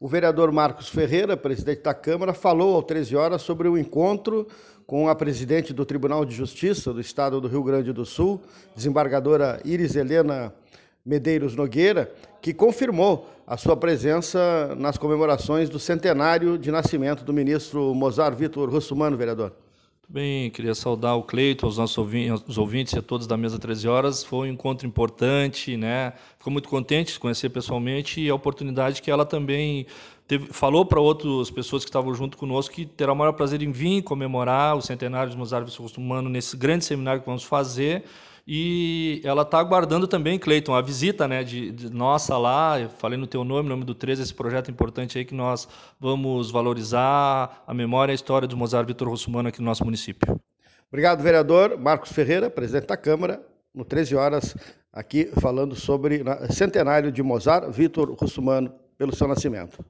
o vereador Marcos Ferreira, presidente da Câmara, falou ao 13 horas sobre o encontro com a presidente do Tribunal de Justiça do Estado do Rio Grande do Sul, desembargadora Iris Helena Medeiros Nogueira, que confirmou a sua presença nas comemorações do centenário de nascimento do ministro Mozart Vitor Russumano, vereador. Bem, queria saudar o Cleito, os nossos ouvintes, os ouvintes e a todos da mesa 13 horas. Foi um encontro importante, né? Ficou muito contente de conhecer pessoalmente e a oportunidade que ela também teve, falou para outras pessoas que estavam junto conosco que terá o maior prazer em vir comemorar o centenário de Mozart Humano nesse grande seminário que vamos fazer. E ela está aguardando também, Cleiton, a visita né, de, de, nossa lá. Falei no teu nome, nome do 13, esse projeto importante aí que nós vamos valorizar a memória e a história do Mozart Vitor Russumano aqui no nosso município. Obrigado, vereador Marcos Ferreira, presidente da Câmara, no 13 horas, aqui falando sobre centenário de Mozart Vitor Russumano pelo seu nascimento.